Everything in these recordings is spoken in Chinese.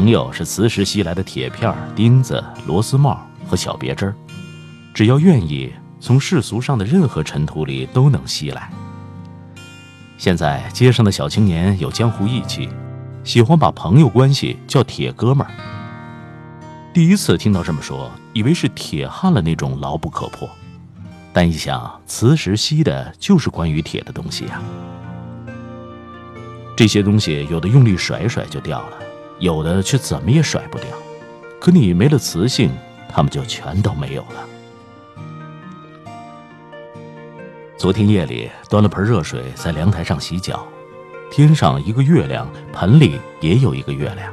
朋友是磁石吸来的铁片、钉子、螺丝帽和小别针，只要愿意，从世俗上的任何尘土里都能吸来。现在街上的小青年有江湖义气，喜欢把朋友关系叫铁哥们儿。第一次听到这么说，以为是铁汉了那种牢不可破，但一想，磁石吸的就是关于铁的东西呀。这些东西有的用力甩甩就掉了。有的却怎么也甩不掉，可你没了磁性，他们就全都没有了。昨天夜里端了盆热水在凉台上洗脚，天上一个月亮，盆里也有一个月亮。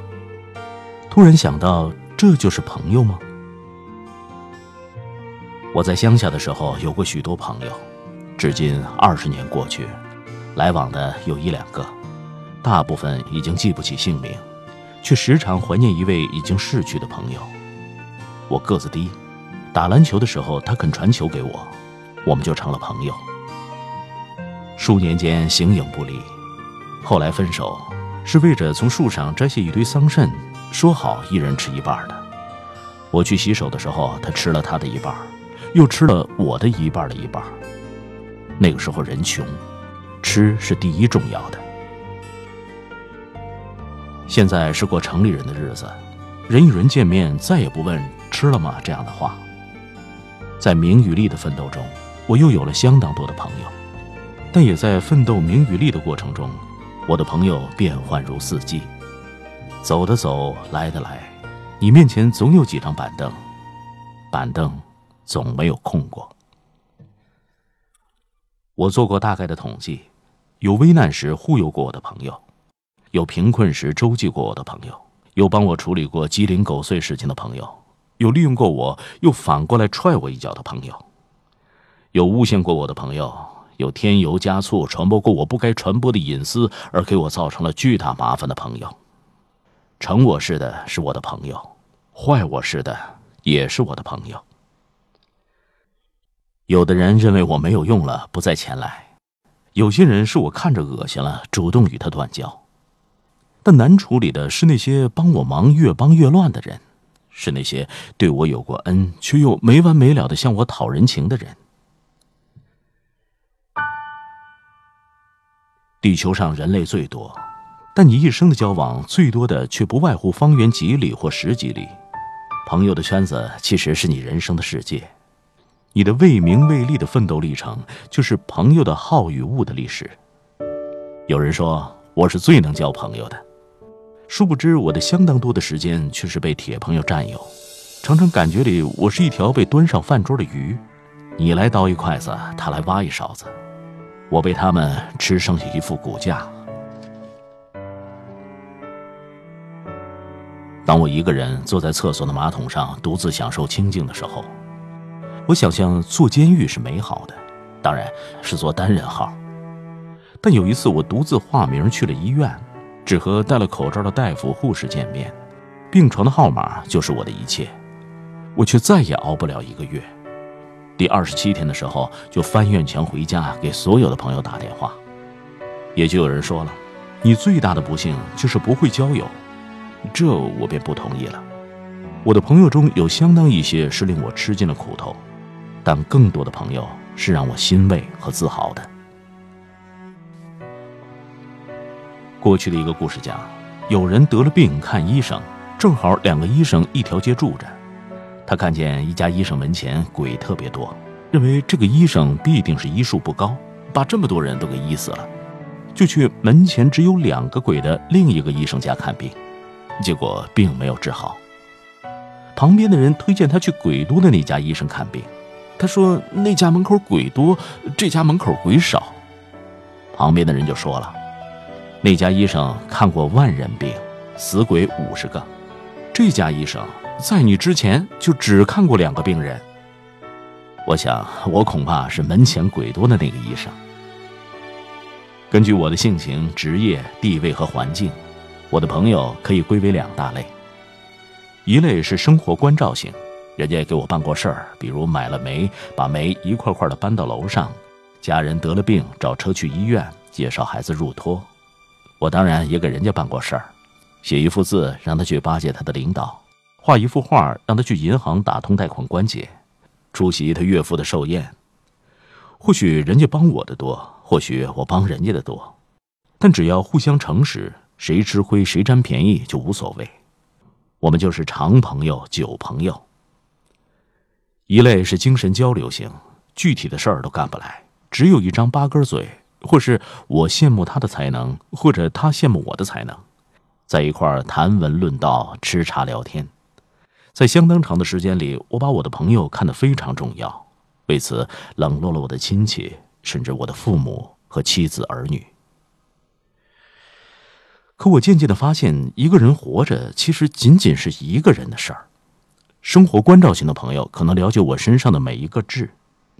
突然想到，这就是朋友吗？我在乡下的时候有过许多朋友，至今二十年过去，来往的有一两个，大部分已经记不起姓名。却时常怀念一位已经逝去的朋友。我个子低，打篮球的时候他肯传球给我，我们就成了朋友。数年间形影不离，后来分手，是为着从树上摘下一堆桑葚，说好一人吃一半的。我去洗手的时候，他吃了他的一半，又吃了我的一半的一半。那个时候人穷，吃是第一重要的。现在是过城里人的日子，人与人见面再也不问吃了吗这样的话。在名与利的奋斗中，我又有了相当多的朋友，但也在奋斗名与利的过程中，我的朋友变幻如四季，走的走，来的来，你面前总有几张板凳，板凳总没有空过。我做过大概的统计，有危难时忽悠过我的朋友。有贫困时周济过我的朋友，有帮我处理过鸡零狗碎事情的朋友，有利用过我又反过来踹我一脚的朋友，有诬陷过我的朋友，有添油加醋传播过我不该传播的隐私而给我造成了巨大麻烦的朋友。成我事的是我的朋友，坏我事的也是我的朋友。有的人认为我没有用了，不再前来；有些人是我看着恶心了，主动与他断交。但难处理的是那些帮我忙越帮越乱的人，是那些对我有过恩却又没完没了的向我讨人情的人。地球上人类最多，但你一生的交往最多的却不外乎方圆几里或十几里。朋友的圈子其实是你人生的世界，你的为名为利的奋斗历程，就是朋友的好与恶的历史。有人说我是最能交朋友的。殊不知，我的相当多的时间却是被铁朋友占有，常常感觉里我是一条被端上饭桌的鱼，你来倒一筷子，他来挖一勺子，我被他们吃剩下一副骨架。当我一个人坐在厕所的马桶上独自享受清静的时候，我想象坐监狱是美好的，当然是坐单人号。但有一次，我独自化名去了医院。只和戴了口罩的大夫、护士见面，病床的号码就是我的一切，我却再也熬不了一个月。第二十七天的时候，就翻院墙回家，给所有的朋友打电话。也就有人说了：“你最大的不幸就是不会交友。”这我便不同意了。我的朋友中有相当一些是令我吃尽了苦头，但更多的朋友是让我欣慰和自豪的。过去的一个故事讲，有人得了病看医生，正好两个医生一条街住着。他看见一家医生门前鬼特别多，认为这个医生必定是医术不高，把这么多人都给医死了，就去门前只有两个鬼的另一个医生家看病，结果并没有治好。旁边的人推荐他去鬼多的那家医生看病，他说那家门口鬼多，这家门口鬼少。旁边的人就说了。那家医生看过万人病，死鬼五十个。这家医生在你之前就只看过两个病人。我想，我恐怕是门前鬼多的那个医生。根据我的性情、职业、地位和环境，我的朋友可以归为两大类。一类是生活关照型，人家也给我办过事儿，比如买了煤，把煤一块块的搬到楼上；家人得了病，找车去医院，介绍孩子入托。我当然也给人家办过事儿，写一幅字让他去巴结他的领导，画一幅画让他去银行打通贷款关节，出席他岳父的寿宴。或许人家帮我的多，或许我帮人家的多，但只要互相诚实，谁吃亏谁占便宜就无所谓。我们就是长朋友、久朋友。一类是精神交流型，具体的事儿都干不来，只有一张八根嘴。或是我羡慕他的才能，或者他羡慕我的才能，在一块谈文论道、吃茶聊天，在相当长的时间里，我把我的朋友看得非常重要，为此冷落了我的亲戚，甚至我的父母和妻子儿女。可我渐渐的发现，一个人活着其实仅仅是一个人的事儿。生活关照型的朋友可能了解我身上的每一个痣，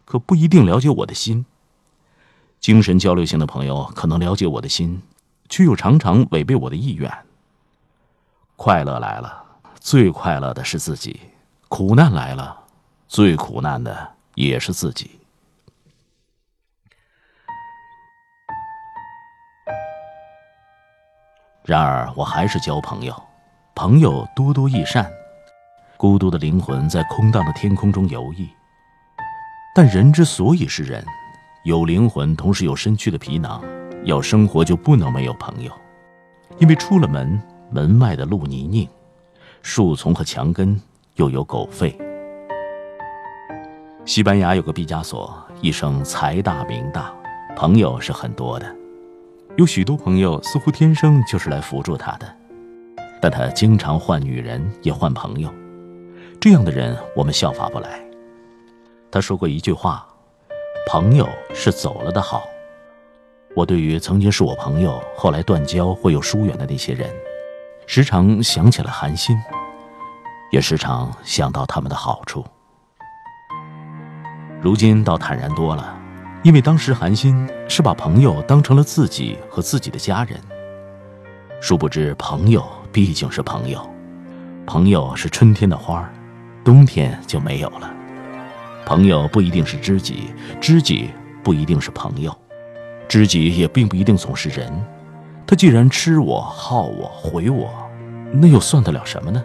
可不一定了解我的心。精神交流型的朋友可能了解我的心，却又常常违背我的意愿。快乐来了，最快乐的是自己；苦难来了，最苦难的也是自己。然而，我还是交朋友，朋友多多益善。孤独的灵魂在空荡的天空中游弋，但人之所以是人。有灵魂，同时有身躯的皮囊，要生活就不能没有朋友，因为出了门，门外的路泥泞，树丛和墙根又有狗吠。西班牙有个毕加索，一生财大名大，朋友是很多的，有许多朋友似乎天生就是来辅助他的，但他经常换女人，也换朋友，这样的人我们效法不来。他说过一句话。朋友是走了的好。我对于曾经是我朋友，后来断交或又疏远的那些人，时常想起了寒心，也时常想到他们的好处。如今倒坦然多了，因为当时寒心是把朋友当成了自己和自己的家人。殊不知，朋友毕竟是朋友，朋友是春天的花，冬天就没有了。朋友不一定是知己，知己不一定是朋友，知己也并不一定总是人。他既然吃我、耗我、毁我，那又算得了什么呢？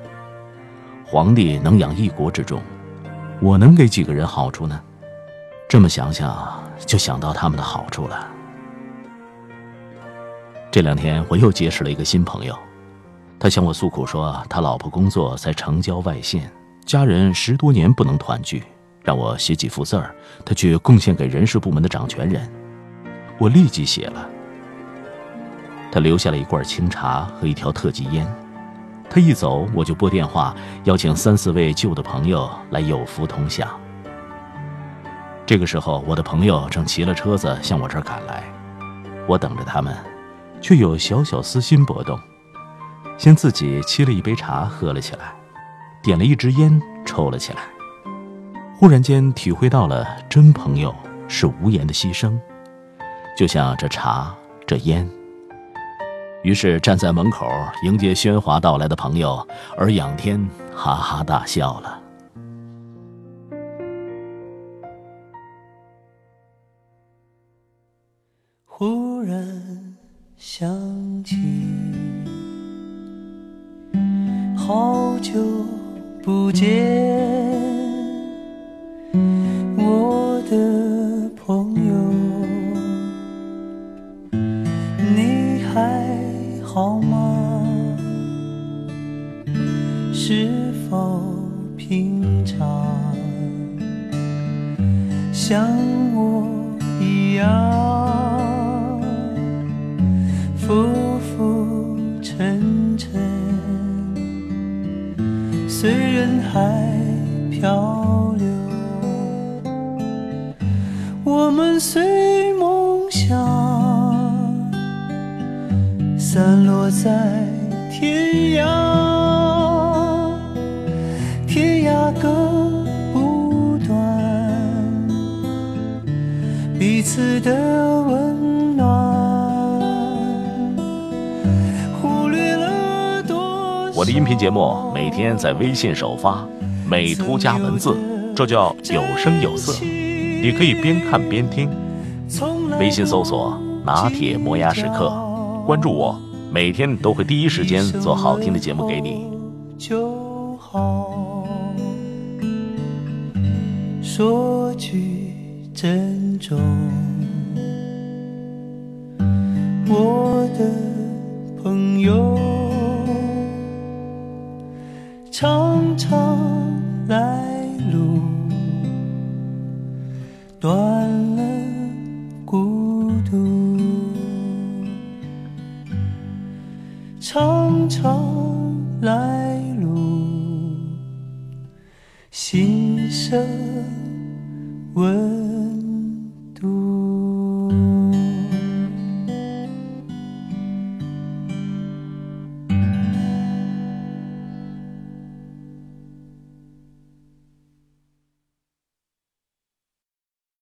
皇帝能养一国之众，我能给几个人好处呢？这么想想，就想到他们的好处了。这两天我又结识了一个新朋友，他向我诉苦说，他老婆工作在城郊外县，家人十多年不能团聚。让我写几幅字儿，他去贡献给人事部门的掌权人。我立即写了。他留下了一罐清茶和一条特级烟。他一走，我就拨电话邀请三四位旧的朋友来有福同享。这个时候，我的朋友正骑了车子向我这儿赶来，我等着他们，却有小小私心波动，先自己沏了一杯茶喝了起来，点了一支烟抽了起来。忽然间体会到了真朋友是无言的牺牲，就像这茶这烟。于是站在门口迎接喧哗到来的朋友，而仰天哈哈大笑了。忽然想起，好久不见。是否平常，像我一样浮浮沉沉，随人海漂流。我们随梦想散落在天涯。此的温暖。忽略了多我的音频节目每天在微信首发，美图加文字，这叫有声有色。你可以边看边听。微信搜索“拿铁磨牙时刻”，关注我，每天都会第一时间做好听的节目给你。就好。说句真中。我的朋友常常来路断了孤独，常常来路心声。